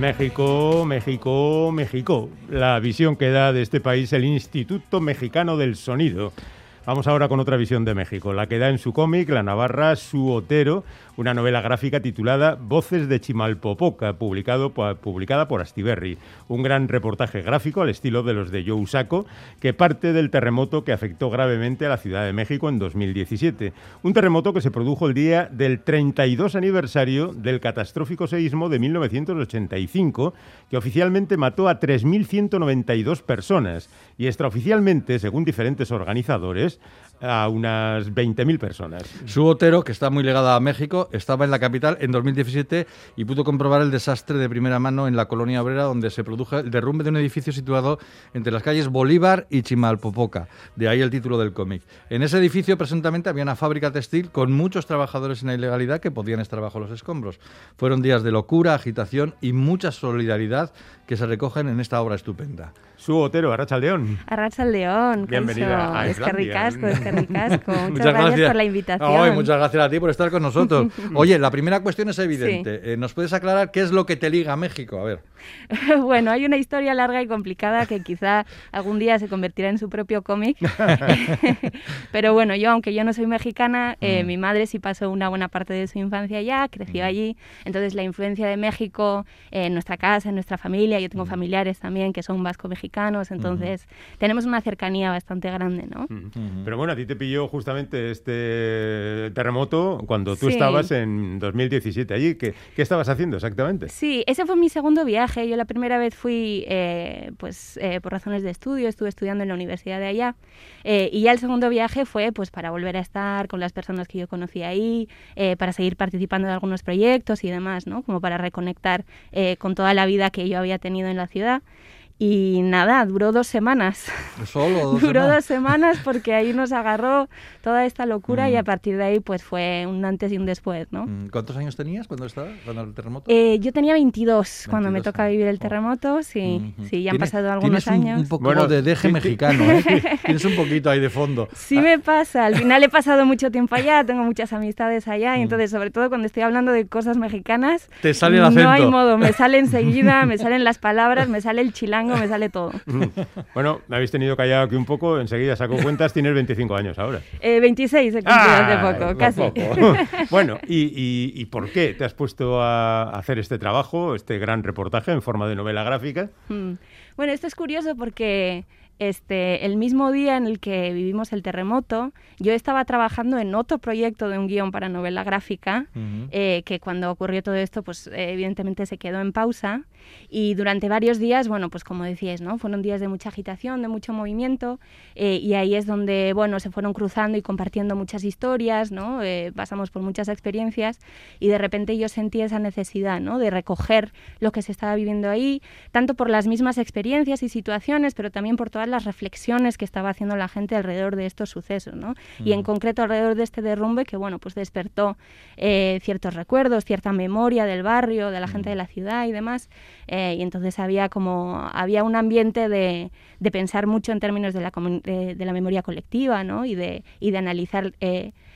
México, México, México. La visión que da de este país el Instituto Mexicano del Sonido. Vamos ahora con otra visión de México, la que da en su cómic La Navarra, su Otero, una novela gráfica titulada Voces de Chimalpopoca, publicado, publicada por Astiberri. Un gran reportaje gráfico al estilo de los de Joe Sacco, que parte del terremoto que afectó gravemente a la Ciudad de México en 2017. Un terremoto que se produjo el día del 32 aniversario del catastrófico seísmo de 1985, que oficialmente mató a 3.192 personas y extraoficialmente, según diferentes organizadores, a unas 20.000 personas. Su Otero, que está muy ligada a México, estaba en la capital en 2017 y pudo comprobar el desastre de primera mano en la colonia obrera donde se produjo el derrumbe de un edificio situado entre las calles Bolívar y Chimalpopoca. De ahí el título del cómic. En ese edificio presuntamente había una fábrica textil con muchos trabajadores en la ilegalidad que podían estar bajo los escombros. Fueron días de locura, agitación y mucha solidaridad que se recogen en esta obra estupenda. Su Otero, Arrachaldeón. Arrachaldeón, Bienvenida a Es que ricasco, es que ricasco. Muchas, gracias, por la invitación. Ay, muchas gracias a ti por estar con nosotros. Oye, la primera cuestión es evidente. Eh, ¿Nos puedes aclarar qué es lo que te liga a México? A ver. bueno, hay una historia larga y complicada que quizá algún día se convertirá en su propio cómic. Pero bueno, yo, aunque yo no soy mexicana, eh, mi madre sí pasó una buena parte de su infancia allá, creció allí. Entonces, la influencia de México eh, en nuestra casa, en nuestra familia, yo tengo familiares también que son vasco-mexicanos, entonces tenemos una cercanía bastante grande, ¿no? Pero bueno, a ti te pilló justamente este terremoto cuando tú Sí. estabas en 2017 allí. ¿Qué, qué estabas haciendo exactamente? Sí, ese fue mi segundo viaje. Yo la primera vez fui, eh, pues, eh, por razones de estudio, estuve estudiando en la universidad de allá. Eh, y ya el segundo viaje fue, pues, para volver a estar con las personas que yo conocí ahí, eh, para seguir participando de algunos proyectos y demás, ¿no? Como para reconectar eh, con toda la vida que yo había tenido en la ciudad. Y nada, duró dos semanas. Solo dos Duró semanas. dos semanas porque ahí nos agarró toda esta locura y a partir de ahí pues fue un antes y un después, ¿no? Mm, ¿Cuántos años tenías cuando estaba cuando el terremoto? Eh, yo tenía 22 cuando me 22 toca vivir el Oh. terremoto, sí, Ujú. sí, ya han pasado algunos un- años. Un, poco Bueno, de deje mexicano, ¿eh? tienes un poquito ahí de fondo. Sí me pasa, al final he pasado mucho tiempo allá, tengo muchas amistades allá y entonces sobre todo cuando estoy hablando de cosas mexicanas, Mm. Te sale el no hay acento. modo, me sale enseguida, me salen las palabras, me sale el chilango, me sale todo. Bueno, me habéis tenido callado aquí un poco, enseguida saco cuentas, tienes 25 años ahora. Eh, 26 he hace poco, casi. poco. bueno, y, y- y por qué te has puesto a hacer este trabajo, este gran reportaje en forma de novela gráfica? Mm. Bueno, esto es curioso porque este, el mismo día en el que vivimos el terremoto, yo estaba trabajando en otro proyecto de un guion para novela gráfica, Ujú. eh, que cuando ocurrió todo esto, pues eh, evidentemente se quedó en pausa. Y durante varios días, bueno, pues como decíais, ¿no? Fueron días de mucha agitación, de mucho movimiento, eh, y ahí es donde, bueno, se fueron cruzando y compartiendo muchas historias, ¿no? Eh, pasamos por muchas experiencias y de repente yo sentí esa necesidad, ¿no? De recoger lo que se estaba viviendo ahí, tanto por las mismas experiencias y situaciones, pero también por todas las reflexiones que estaba haciendo la gente alrededor de estos sucesos, ¿no? Y en concreto alrededor de este derrumbe que, bueno, pues despertó eh, ciertos recuerdos, cierta memoria del barrio, de la gente de la ciudad y demás. Eh, y entonces había como, había un ambiente de, de pensar mucho en términos de la, de, la memoria colectiva, ¿no? Y de, y de analizar eh, Mm,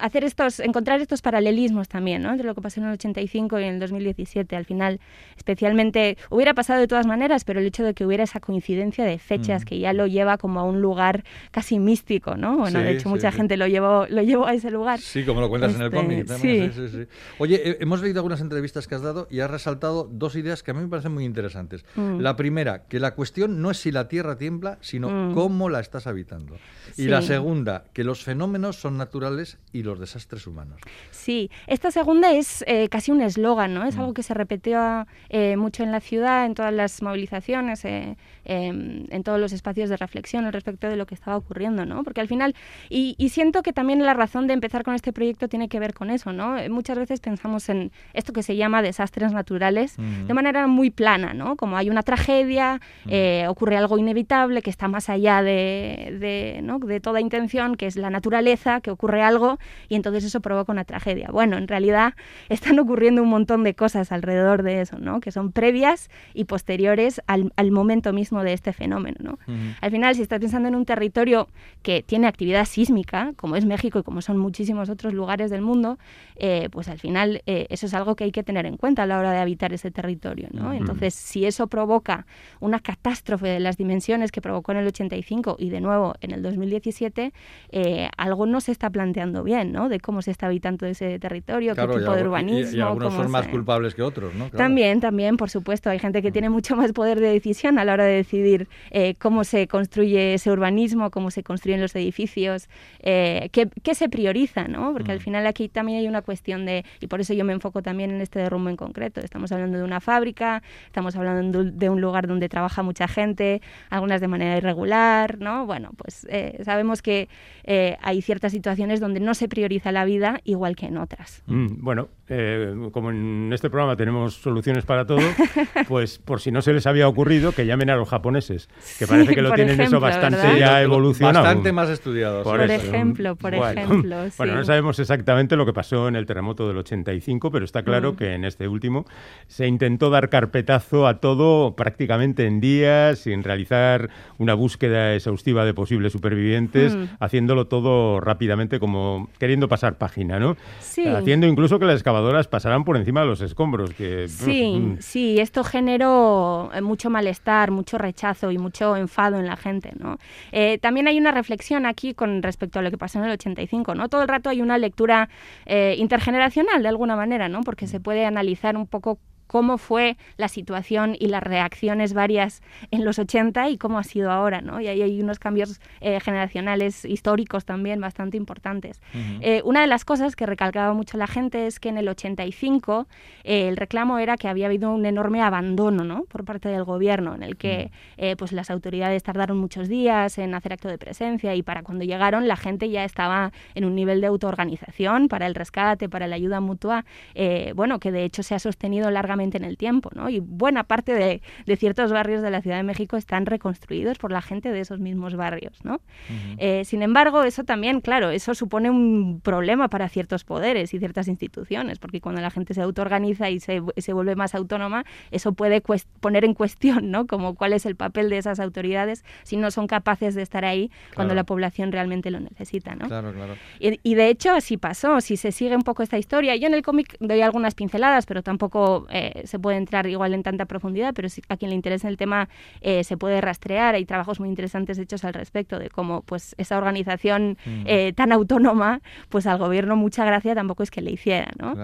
hacer estos, encontrar estos paralelismos también, ¿no? Entre lo que pasó en el 85 y en el 2017. Al final, especialmente, hubiera pasado de todas maneras, pero el hecho de que hubiera esa coincidencia de fechas mm. que ya lo lleva como a un lugar casi místico, ¿no? Bueno, de hecho, mucha gente lo llevó, lo llevó a ese lugar. Sí, como lo cuentas en el cómic este, también. Sí. Sí, Oye, hemos leído algunas entrevistas que has dado y has resaltado dos ideas que a mí me parecen muy interesantes. Mm. La primera, que la cuestión no es si la Tierra tiembla, sino cómo la estás habitando. Y la segunda, que los fenómenos son naturales y los desastres humanos. Sí, esta segunda es eh, casi un eslogan, ¿no? Es mm. algo que se repitió eh, mucho en la ciudad, en todas las movilizaciones, eh, em, en todos los espacios de reflexión al respecto de lo que estaba ocurriendo, ¿no? Porque al final, y, siento que también la razón de empezar con este proyecto tiene que ver con eso, ¿no? Muchas veces pensamos en esto que se llama desastres naturales mm. de manera muy plana, ¿no? Como hay una tragedia, mm. ocurre algo inevitable que está más allá de, de, ¿no? de toda intención, que es la naturaleza, que ocurre algo y entonces eso provoca una tragedia. Bueno, en realidad están ocurriendo un montón de cosas alrededor de eso, ¿no? Que son previas y posteriores al, momento mismo de este fenómeno, ¿no? Al final, si estás pensando en un territorio que tiene actividad sísmica, como es México y como son muchísimos otros lugares del mundo, eh, pues al final eh, eso es algo que hay que tener en cuenta a la hora de habitar ese territorio, ¿no? Entonces, si eso provoca una catástrofe de las dimensiones que provocó en el 85 y de nuevo en el 2017, eh, algo no se está planteando bien, ¿no? De cómo se está habitando ese territorio, qué tipo de urbanismo. Y, algunos son más culpables que otros, ¿no? También, también, por supuesto. Hay gente que tiene mucho más poder de decisión a la hora de decidir eh, cómo se construye ese urbanismo, cómo se construyen los edificios, eh, qué, se prioriza, ¿no? Porque al mm. final aquí también hay una cuestión de, y por eso yo me enfoco también en este derrumbe en concreto. Estamos hablando de una fábrica, estamos hablando de un lugar donde trabaja mucha gente, algunas de manera irregular, ¿no? Bueno, pues eh, sabemos que hay ciertas situaciones donde no se prioriza la vida igual que en otras. Mm, bueno, eh, como en este programa tenemos soluciones para todo, pues por si no se les había ocurrido, que llamen a los japoneses, que parece que lo tienen eso bastante ya evolucionado. Bastante más estudiado. Por, ejemplo, por ejemplo. Bueno, no sabemos exactamente lo que pasó en el terremoto del 85, pero está claro mm. que en este último se intentó dar carpetazo a todo prácticamente en días, sin realizar una búsqueda exhaustiva de posibles supervivientes, mm. haciéndolo todo rápidamente como queriendo pasar página, ¿no? Sí. Haciendo incluso que la excavación pasarán por encima de los escombros. Que, sí, mm. sí, esto generó eh, mucho malestar, mucho rechazo y mucho enfado en la gente. ¿no? Eh, también hay una reflexión aquí con respecto a lo que pasó en el 85. ¿no? Todo el rato hay una lectura eh, intergeneracional de alguna manera, ¿no? porque se puede analizar un poco cómo fue la situación y las reacciones varias en los 80 y cómo ha sido ahora, ¿no? Y ahí hay unos cambios eh, generacionales históricos también bastante importantes. Eh, una de las cosas que recalcaba mucho la gente es que en el 85 eh, el reclamo era que había habido un enorme abandono, ¿no? Por parte del gobierno, en el que pues las autoridades tardaron muchos días en hacer acto de presencia y para cuando llegaron la gente ya estaba en un nivel de autoorganización para el rescate, para la ayuda mutua, bueno, que de hecho se ha sostenido largamente en el tiempo, ¿no? Y buena parte de, ciertos barrios de la Ciudad de México están reconstruidos por la gente de esos mismos barrios, ¿no? Eh, sin embargo, eso también, claro, eso supone un problema para ciertos poderes y ciertas instituciones, porque cuando la gente se autoorganiza y se, se vuelve más autónoma, eso puede poner en cuestión, ¿no? Como cuál es el papel de esas autoridades si no son capaces de estar ahí cuando la población realmente lo necesita, ¿no? Claro, claro. Y, y, de hecho así pasó, si se sigue un poco esta historia, yo en el cómic doy algunas pinceladas, pero tampoco eh, se puede entrar igual en tanta profundidad, pero si a quien le interesa el tema eh, se puede rastrear. Hay trabajos muy interesantes hechos al respecto de cómo pues esa organización mm. eh, tan autónoma, pues al gobierno mucha gracia tampoco es que le hiciera, ¿no?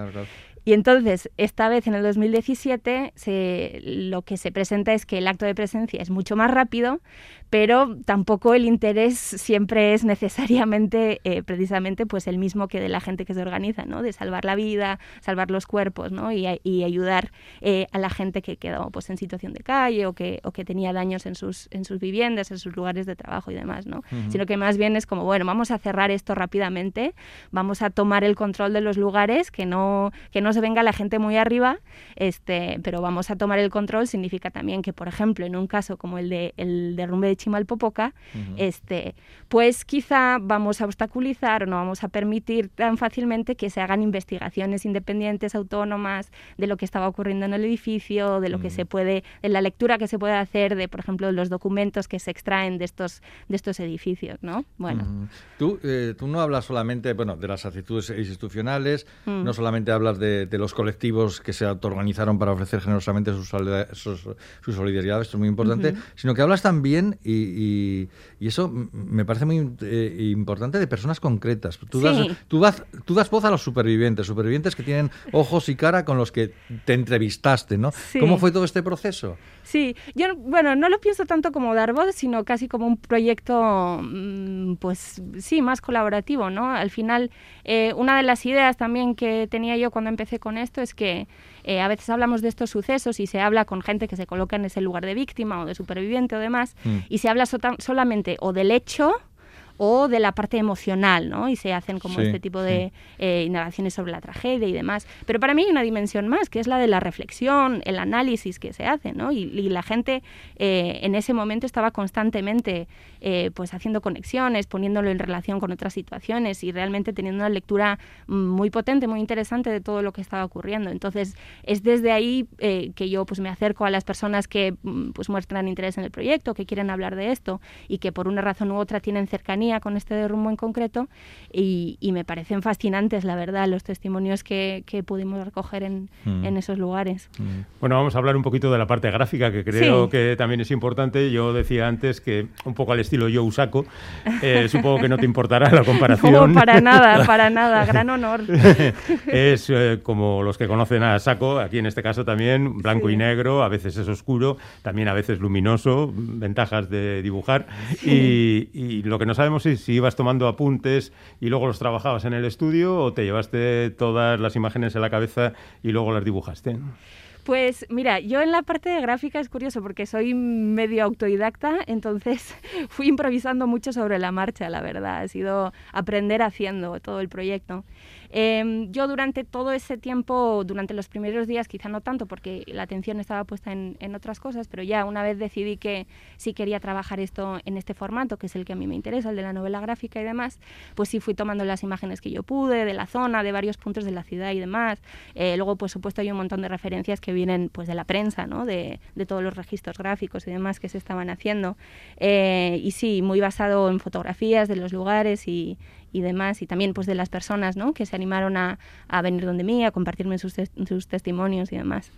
Y entonces, esta vez en el 2017, se, lo que se presenta es que el acto de presencia es mucho más rápido, pero tampoco el interés siempre es necesariamente eh, precisamente pues el mismo que de la gente que se organiza, ¿no? De salvar la vida, salvar los cuerpos, ¿no? Y, ayudar eh, a la gente que quedó pues en situación de calle o que, o que tenía daños en sus, en sus viviendas, en sus lugares de trabajo y demás, ¿no? Sino que más bien es como, bueno, vamos a cerrar esto rápidamente, vamos a tomar el control de los lugares que no, que no se venga la gente muy arriba, este, pero vamos a tomar el control significa también que, por ejemplo, en un caso como el de el derrumbe de Chimalpopoca, este, pues quizá vamos a obstaculizar o no vamos a permitir tan fácilmente que se hagan investigaciones independientes, autónomas, de lo que estaba ocurriendo en el edificio, de lo que se puede, de la lectura que se puede hacer de, por ejemplo, los documentos que se extraen de estos, de estos edificios, ¿no? Bueno. Tú, eh, tú no hablas solamente, bueno, de las actitudes institucionales, mm. no solamente hablas de, los colectivos que se autoorganizaron para ofrecer generosamente su, solidaridad, esto es muy importante, sino que hablas también, y, eso me parece muy eh, importante, de personas concretas. Tú, das, tú, das, tú das voz a los supervivientes, supervivientes que tienen ojos y cara con los que te entrevistaste, ¿no? ¿Cómo fue todo este proceso? Sí, yo, bueno, no lo pienso tanto como dar voz, sino casi como un proyecto, mm, pues sí, más colaborativo, ¿no? Al final, eh, una de las ideas también que tenía yo cuando empecé con esto es que eh, a veces hablamos de estos sucesos y se habla con gente que se coloca en ese lugar de víctima o de superviviente o demás, mm. y se habla solamente o del hecho, o de la parte emocional, ¿no? Y se hacen como este tipo de eh, indagaciones sobre la tragedia y demás. Pero para mí hay una dimensión más, que es la de la reflexión, el análisis que se hace, ¿no? Y, la gente eh, en ese momento estaba constantemente eh, pues haciendo conexiones, poniéndolo en relación con otras situaciones y realmente teniendo una lectura muy potente, muy interesante de todo lo que estaba ocurriendo. Entonces, es desde ahí que yo pues me acerco a las personas que mm, pues muestran interés en el proyecto, que quieren hablar de esto y que por una razón u otra tienen cercanía con este derrumbo en concreto y, me parecen fascinantes, la verdad, los testimonios que, pudimos recoger en, mm. en, esos lugares. Mm. Bueno, vamos a hablar un poquito de la parte gráfica, que creo que también es importante. Yo decía antes que un poco al estilo yo Usaco, eh, supongo que no te importará la comparación. No, para nada, para nada, gran honor. es eh, como los que conocen a Saco, aquí en este caso también, blanco y negro, a veces es oscuro, también a veces luminoso, ventajas de dibujar. Y, y lo que no sabemos si, si ibas tomando apuntes y luego los trabajabas en el estudio o te llevaste todas las imágenes en la cabeza y luego las dibujaste. Pues mira, yo en la parte de gráfica es curioso porque soy medio autodidacta, entonces fui improvisando mucho sobre la marcha, la verdad. Ha sido aprender haciendo todo el proyecto. Em, yo durante todo ese tiempo, durante los primeros días, quizá no tanto porque la atención estaba puesta en, otras cosas, pero ya una vez decidí que sí quería trabajar esto en este formato, que es el que a mí me interesa, el de la novela gráfica y demás, pues sí fui tomando las imágenes que yo pude, de la zona, de varios puntos de la ciudad y demás. Eh, luego, por supuesto, hay un montón de referencias que vienen pues de la prensa, ¿no? de, de todos los registros gráficos y demás que se estaban haciendo. Eh, y sí, muy basado en fotografías de los lugares y, y demás, y también pues de las personas ¿no? que se animaron a, a venir donde mí, a compartirme sus, sus testimonios y demás.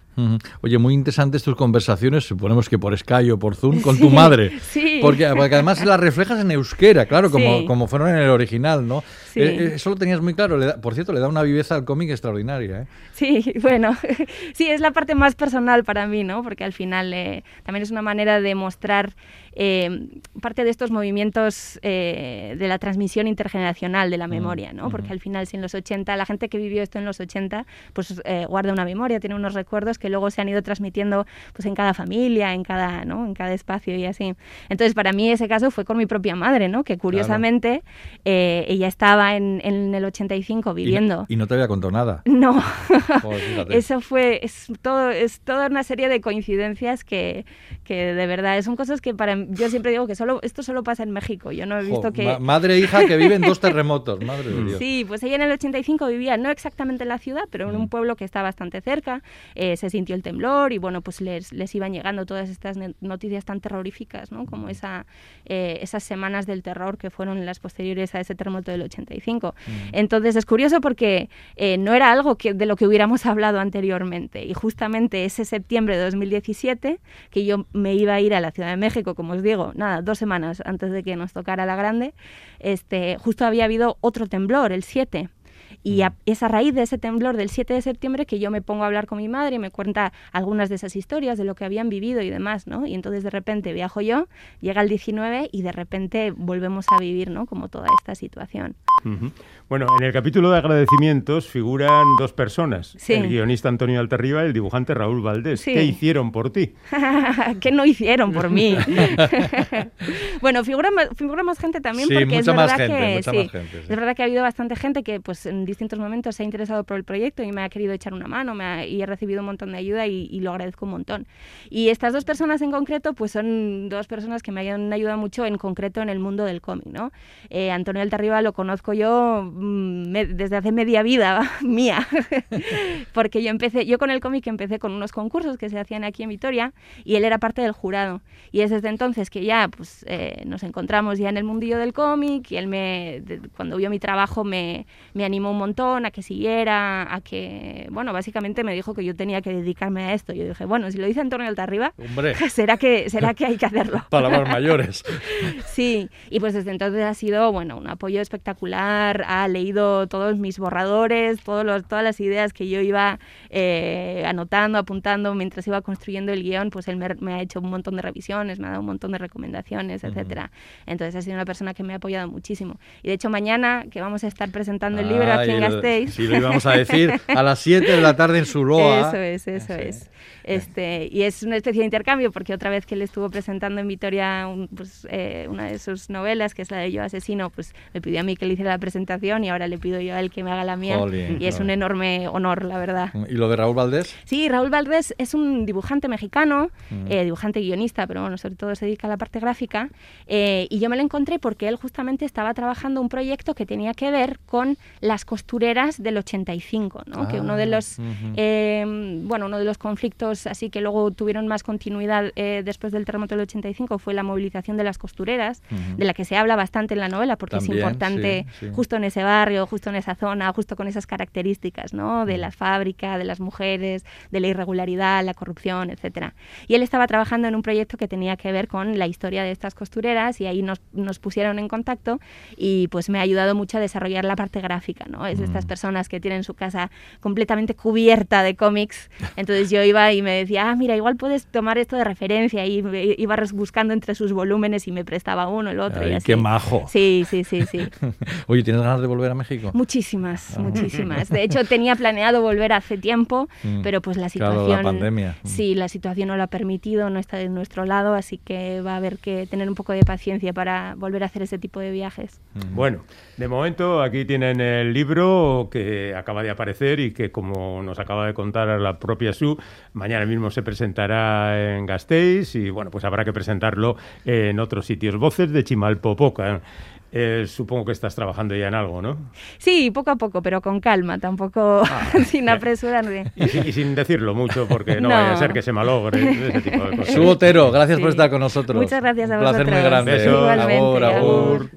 Oye, muy interesantes tus conversaciones, suponemos que por Sky o por Zoom, con tu madre. sí. Porque, porque, además las reflejas en euskera, claro, como, como fueron en el original, ¿no? Sí. Eh, eh, eso lo tenías muy claro. por cierto, le da una viveza al cómic extraordinaria. ¿eh? Sí, bueno, sí, es la parte más personal para mí, ¿no? Porque al final eh, también es una manera de mostrar parte de estos movimientos de la transmisión intergeneracional de la memoria, ¿no? Porque al final, si en los 80, la gente que vivió esto en los 80, pues guarda una memoria, tiene unos recuerdos que luego se han ido transmitiendo pues en cada familia, en cada, ¿no? en cada espacio y así. Entonces, para mí ese caso fue con mi propia madre, ¿no? Que curiosamente eh, ella estaba en, en, el 85 viviendo. ¿Y no, te había contado nada? No. Eso fue, es, todo, es toda una serie de coincidencias que, que de verdad son cosas que para yo siempre digo que solo esto solo pasa en México. Yo no he visto que... madre e hija que viven dos terremotos, madre de Dios. Sí, pues ella en el 85 vivía no exactamente en la ciudad, pero en un mm. pueblo que está bastante cerca. Eh, se sintió el temblor y bueno, pues les, les iban llegando todas estas noticias tan terroríficas, ¿no? Como esa, eh, esas semanas del terror que fueron las posteriores a ese terremoto del 85. Mm. Entonces es curioso porque eh, no era algo que, de lo que hubiéramos hablado anteriormente y justamente ese septiembre de 2017 que yo me iba a ir a la Ciudad de México, como os digo, nada, dos semanas antes de que nos tocara la grande, este, justo había habido otro temblor, el 7. Y es a raíz de ese temblor del 7 de septiembre que yo me pongo a hablar con mi madre y me cuenta algunas de esas historias de lo que habían vivido y demás, ¿no? Y entonces de repente viajo yo, llega el 19 y de repente volvemos a vivir, ¿no? Como toda esta situación. Bueno, en el capítulo de agradecimientos figuran dos personas, Sí. el guionista Antonio Alterriba y el dibujante Raúl Valdés. Sí. ¿Qué hicieron por ti? ¿Qué no hicieron por mí? bueno, figura más, figura más gente también Sí, porque es mucha más verdad gente, que mucha más gente, es verdad que ha habido bastante gente que pues distintos momentos se ha interesado por el proyecto y me ha querido echar una mano me ha- y he recibido un montón de ayuda y, y lo agradezco un montón. Y estas dos personas en concreto pues son dos personas que me han ayudado mucho en concreto en el mundo del cómic, ¿no? Eh, Antonio Altarriba lo conozco yo mm, me- desde hace media vida mía, porque yo empecé, yo con el cómic empecé con unos concursos que se hacían aquí en Vitoria y él era parte del jurado. Y es desde entonces que ya pues, eh, nos encontramos ya en el mundillo del cómic y él me, de- cuando vio mi trabajo me, me animó un montón a que siguiera, a que, bueno, básicamente me dijo que yo tenía que dedicarme a esto. Yo dije, bueno, si lo dice Antonio Altarriba, Hombre, será que, será que hay que hacerlo. palabras mayores. Sí, y pues desde entonces ha sido, bueno, un apoyo espectacular, ha leído todos mis borradores, todos los, todas las ideas que yo iba eh, anotando, apuntando mientras iba construyendo el guion, pues él me, me ha hecho un montón de revisiones, me ha dado un montón de recomendaciones, etcétera. Entonces ha sido una persona que me ha apoyado muchísimo. Y de hecho mañana, que vamos a estar presentando el libro aquí Gasteiz, Sí, lo íbamos a decir a las 7 de la tarde en Suroa. eso es, eso Sí. es. Este, y es una especie de intercambio porque otra vez que él estuvo presentando en Vitoria un- pues, eh, una de sus novelas, que es la de Yo Asesino, pues me pidió a mí que le hiciera la presentación y ahora le pido yo a él que me haga la mía. Jolín, y es un enorme honor, la verdad. ¿Y lo de Raúl Valdés? Sí, Raúl Valdés es un dibujante mexicano, Mm. eh, dibujante guionista, pero bueno, sobre todo se dedica a la parte gráfica. eh, y yo me lo encontré porque él justamente estaba trabajando un proyecto que tenía que ver con las costureras del 85, ¿no? que uno de Ah, los, eh, bueno, uno de los conflictos así que luego tuvieron más continuidad eh, después del terremoto del 85 fue la movilización de las costureras, de la que se habla bastante en la novela porque También, es importante sí, sí. justo en ese barrio, justo en esa zona, justo con esas características, ¿no? De la fábrica, de las mujeres, de la irregularidad, la corrupción, etcétera. Y él estaba trabajando en un proyecto que tenía que ver con la historia de estas costureras y ahí nos, nos pusieron en contacto y pues me ha ayudado mucho a desarrollar la parte gráfica, ¿no? Es de estas Mm. personas que tienen su casa completamente cubierta de cómics. Entonces yo iba y me decía, ah, mira, igual puedes tomar esto de referencia y me iba buscando entre sus volúmenes y me prestaba uno, el otro y así. qué majo. Sí, sí, sí, sí. Oye, ¿tienes ganas de volver a México? Muchísimas, Ah. muchísimas. De hecho, tenía planeado volver hace tiempo, Mm. pero pues la Claro, situación... la pandemia. Mm. Sí, la situación no lo ha permitido, no está de nuestro lado, así que va a haber que tener un poco de paciencia para volver a hacer ese tipo de viajes. Mm. Bueno, de momento aquí tienen el libro que acaba de aparecer y que, como nos acaba de contar la propia Su, mañana mismo se presentará en Gasteiz y, bueno, pues habrá que presentarlo en otros sitios. Voces de Chimalpopoca. Eh, supongo que estás trabajando ya en algo, ¿no? Sí, poco a poco, pero con calma, tampoco Ah, sin apresurarme. Y, sin- y sin decirlo mucho, porque no, No. vaya a ser que se malogre ese tipo de cosas. Su Otero, gracias por estar con nosotros. Muchas gracias a Un placer muy vosotros. grande. Besos. Igualmente, Agur, agur. agur.